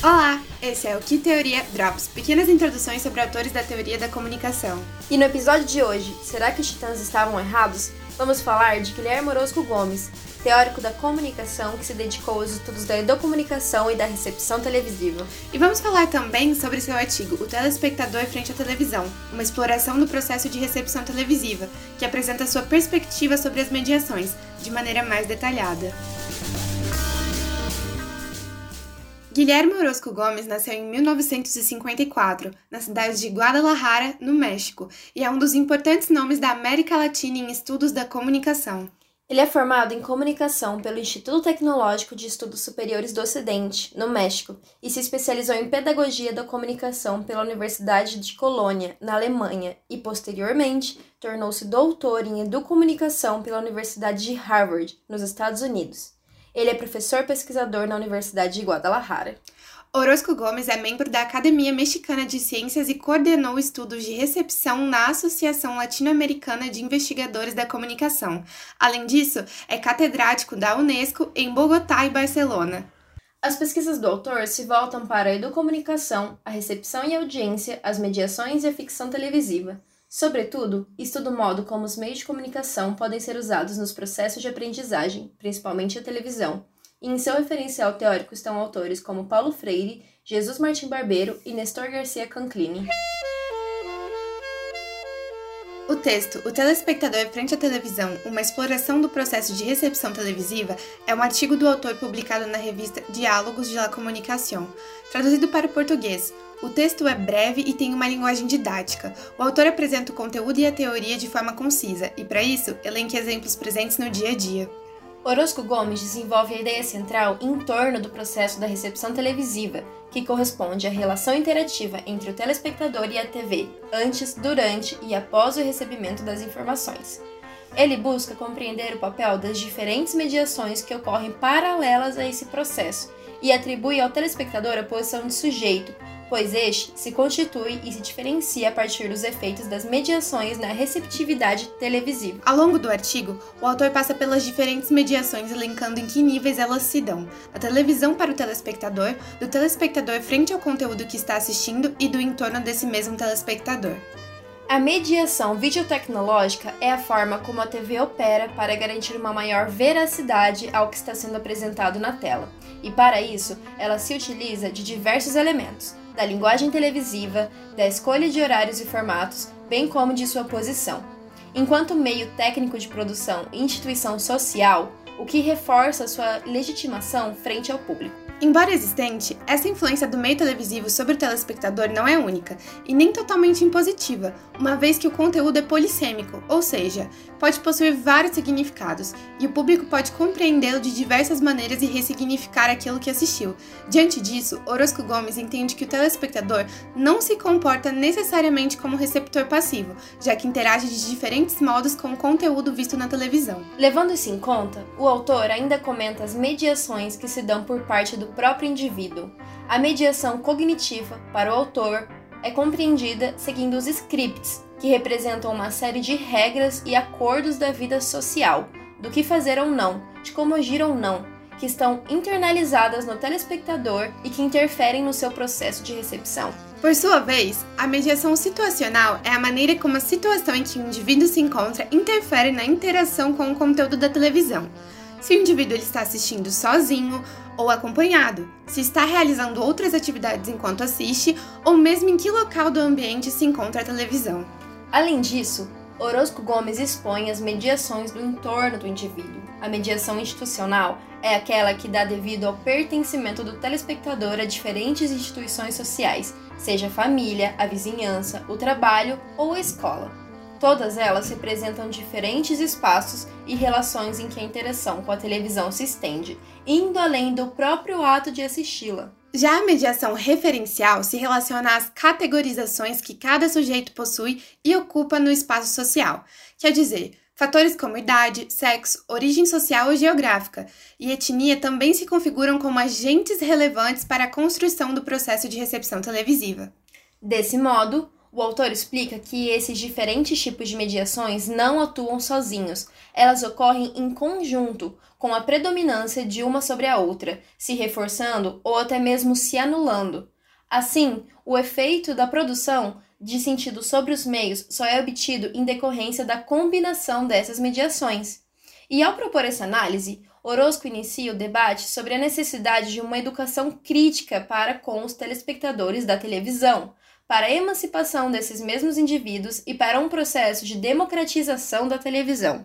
Olá, esse é o Que Teoria Drops, pequenas introduções sobre autores da teoria da comunicação. E no episódio de hoje, será que os titãs estavam errados? Vamos falar de Guilherme Orozco Gomes, teórico da comunicação que se dedicou aos estudos da educomunicação e da recepção televisiva. E vamos falar também sobre seu artigo O Telespectador Frente à Televisão, uma exploração do processo de recepção televisiva, que apresenta sua perspectiva sobre as mediações, de maneira mais detalhada. Guilherme Orozco Gomes nasceu em 1954, na cidade de Guadalajara, no México, e é um dos importantes nomes da América Latina em estudos da comunicação. Ele é formado em comunicação pelo Instituto Tecnológico de Estudos Superiores do Ocidente, no México, e se especializou em pedagogia da comunicação pela Universidade de Colônia, na Alemanha, e posteriormente tornou-se doutor em educomunicação pela Universidade de Harvard, nos Estados Unidos. Ele é professor pesquisador na Universidade de Guadalajara. Orozco Gomes é membro da Academia Mexicana de Ciências e coordenou estudos de recepção na Associação Latino-Americana de Investigadores da Comunicação. Além disso, é catedrático da Unesco em Bogotá e Barcelona. As pesquisas do autor se voltam para a educomunicação, a recepção e audiência, as mediações e a ficção televisiva. Sobretudo, estuda o modo como os meios de comunicação podem ser usados nos processos de aprendizagem, principalmente a televisão. E em seu referencial teórico estão autores como Paulo Freire, Jesus Martim Barbeiro e Nestor Garcia Canclini. O texto O Telespectador Frente à Televisão, uma exploração do processo de recepção televisiva, é um artigo do autor publicado na revista Diálogos de la Comunicação, traduzido para o português. O texto é breve e tem uma linguagem didática. O autor apresenta o conteúdo e a teoria de forma concisa, e para isso, elenque exemplos presentes no dia a dia. Orozco Gomes desenvolve a ideia central em torno do processo da recepção televisiva, que corresponde à relação interativa entre o telespectador e a TV, antes, durante e após o recebimento das informações. Ele busca compreender o papel das diferentes mediações que ocorrem paralelas a esse processo e atribui ao telespectador a posição de sujeito, pois este se constitui e se diferencia a partir dos efeitos das mediações na receptividade televisiva. Ao longo do artigo, o autor passa pelas diferentes mediações, elencando em que níveis elas se dão: da televisão para o telespectador, do telespectador frente ao conteúdo que está assistindo e do entorno desse mesmo telespectador. A mediação videotecnológica é a forma como a TV opera para garantir uma maior veracidade ao que está sendo apresentado na tela. E para isso, ela se utiliza de diversos elementos, da linguagem televisiva, da escolha de horários e formatos, bem como de sua posição. Enquanto meio técnico de produção e instituição social, o que reforça sua legitimação frente ao público. Embora existente, essa influência do meio televisivo sobre o telespectador não é única e nem totalmente impositiva, uma vez que o conteúdo é polissêmico, ou seja, pode possuir vários significados e o público pode compreendê-lo de diversas maneiras e ressignificar aquilo que assistiu. Diante disso, Orozco Gomes entende que o telespectador não se comporta necessariamente como receptor passivo, já que interage de diferentes modos com o conteúdo visto na televisão. Levando isso em conta, o autor ainda comenta as mediações que se dão por parte do próprio indivíduo. A mediação cognitiva, para o autor, é compreendida seguindo os scripts, que representam uma série de regras e acordos da vida social, do que fazer ou não, de como agir ou não, que estão internalizadas no telespectador e que interferem no seu processo de recepção. Por sua vez, a mediação situacional é a maneira como a situação em que o indivíduo se encontra interfere na interação com o conteúdo da televisão se o indivíduo está assistindo sozinho ou acompanhado, se está realizando outras atividades enquanto assiste, ou mesmo em que local do ambiente se encontra a televisão. Além disso, Orozco Gomes expõe as mediações do entorno do indivíduo. A mediação institucional é aquela que dá devido ao pertencimento do telespectador a diferentes instituições sociais, seja a família, a vizinhança, o trabalho ou a escola. Todas elas representam diferentes espaços e relações em que a interação com a televisão se estende, indo além do próprio ato de assisti-la. Já a mediação referencial se relaciona às categorizações que cada sujeito possui e ocupa no espaço social, quer dizer, fatores como idade, sexo, origem social ou geográfica, e etnia também se configuram como agentes relevantes para a construção do processo de recepção televisiva. Desse modo, O autor explica que esses diferentes tipos de mediações não atuam sozinhos, elas ocorrem em conjunto, com a predominância de uma sobre a outra, se reforçando ou até mesmo se anulando. Assim, o efeito da produção de sentido sobre os meios só é obtido em decorrência da combinação dessas mediações. E ao propor essa análise, Orozco inicia o debate sobre a necessidade de uma educação crítica para com os telespectadores da televisão, para a emancipação desses mesmos indivíduos e para um processo de democratização da televisão.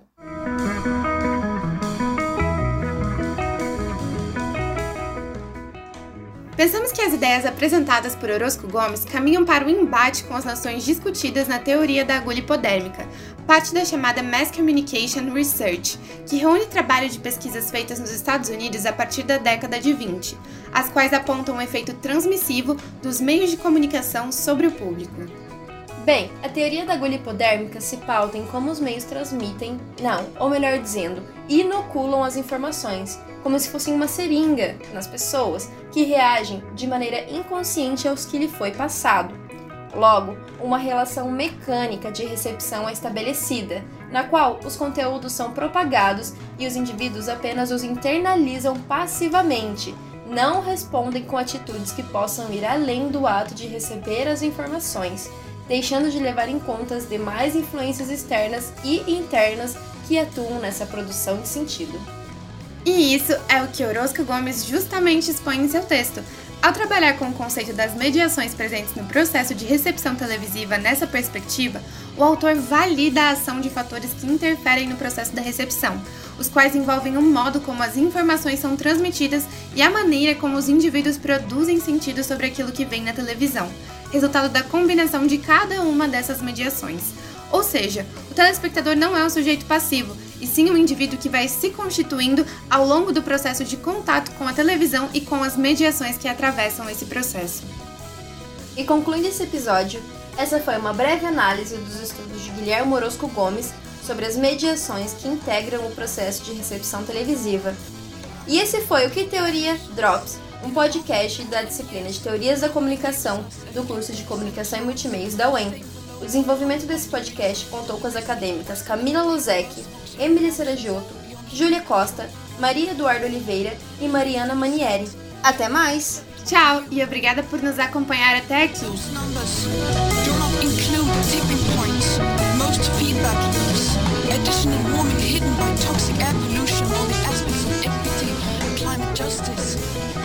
Pensamos que as ideias apresentadas por Orozco Gomes caminham para o embate com as noções discutidas na teoria da agulha hipodérmica, parte da chamada Mass Communication Research, que reúne trabalho de pesquisas feitas nos Estados Unidos a partir da década de 20, as quais apontam o efeito transmissivo dos meios de comunicação sobre o público. Bem, a teoria da agulha hipodérmica se pauta em como os meios transmitem, não, ou melhor dizendo, inoculam as informações, como se fossem uma seringa nas pessoas que reagem de maneira inconsciente aos que lhe foi passado. Logo, uma relação mecânica de recepção é estabelecida, na qual os conteúdos são propagados e os indivíduos apenas os internalizam passivamente, não respondem com atitudes que possam ir além do ato de receber as informações, deixando de levar em conta as demais influências externas e internas que atuam nessa produção de sentido. E isso é o que Orozco Gomes justamente expõe em seu texto, ao trabalhar com o conceito das mediações presentes no processo de recepção televisiva nessa perspectiva, o autor valida a ação de fatores que interferem no processo da recepção, os quais envolvem o modo como as informações são transmitidas e a maneira como os indivíduos produzem sentido sobre aquilo que vem na televisão, resultado da combinação de cada uma dessas mediações. Ou seja, o telespectador não é um sujeito passivo, e sim um indivíduo que vai se constituindo ao longo do processo de contato com a televisão e com as mediações que atravessam esse processo. E concluindo esse episódio, essa foi uma breve análise dos estudos de Guilherme Orozco Gomes sobre as mediações que integram o processo de recepção televisiva. E esse foi o Que Teoria Drops, um podcast da disciplina de Teorias da Comunicação do curso de Comunicação e Multimeios da UEM. O desenvolvimento desse podcast contou com as acadêmicas Camila Lozek, Emily Saragiotto, Júlia Costa, Maria Eduardo Oliveira e Mariana Manieri. Até mais! Tchau e obrigada por nos acompanhar até aqui. Justice.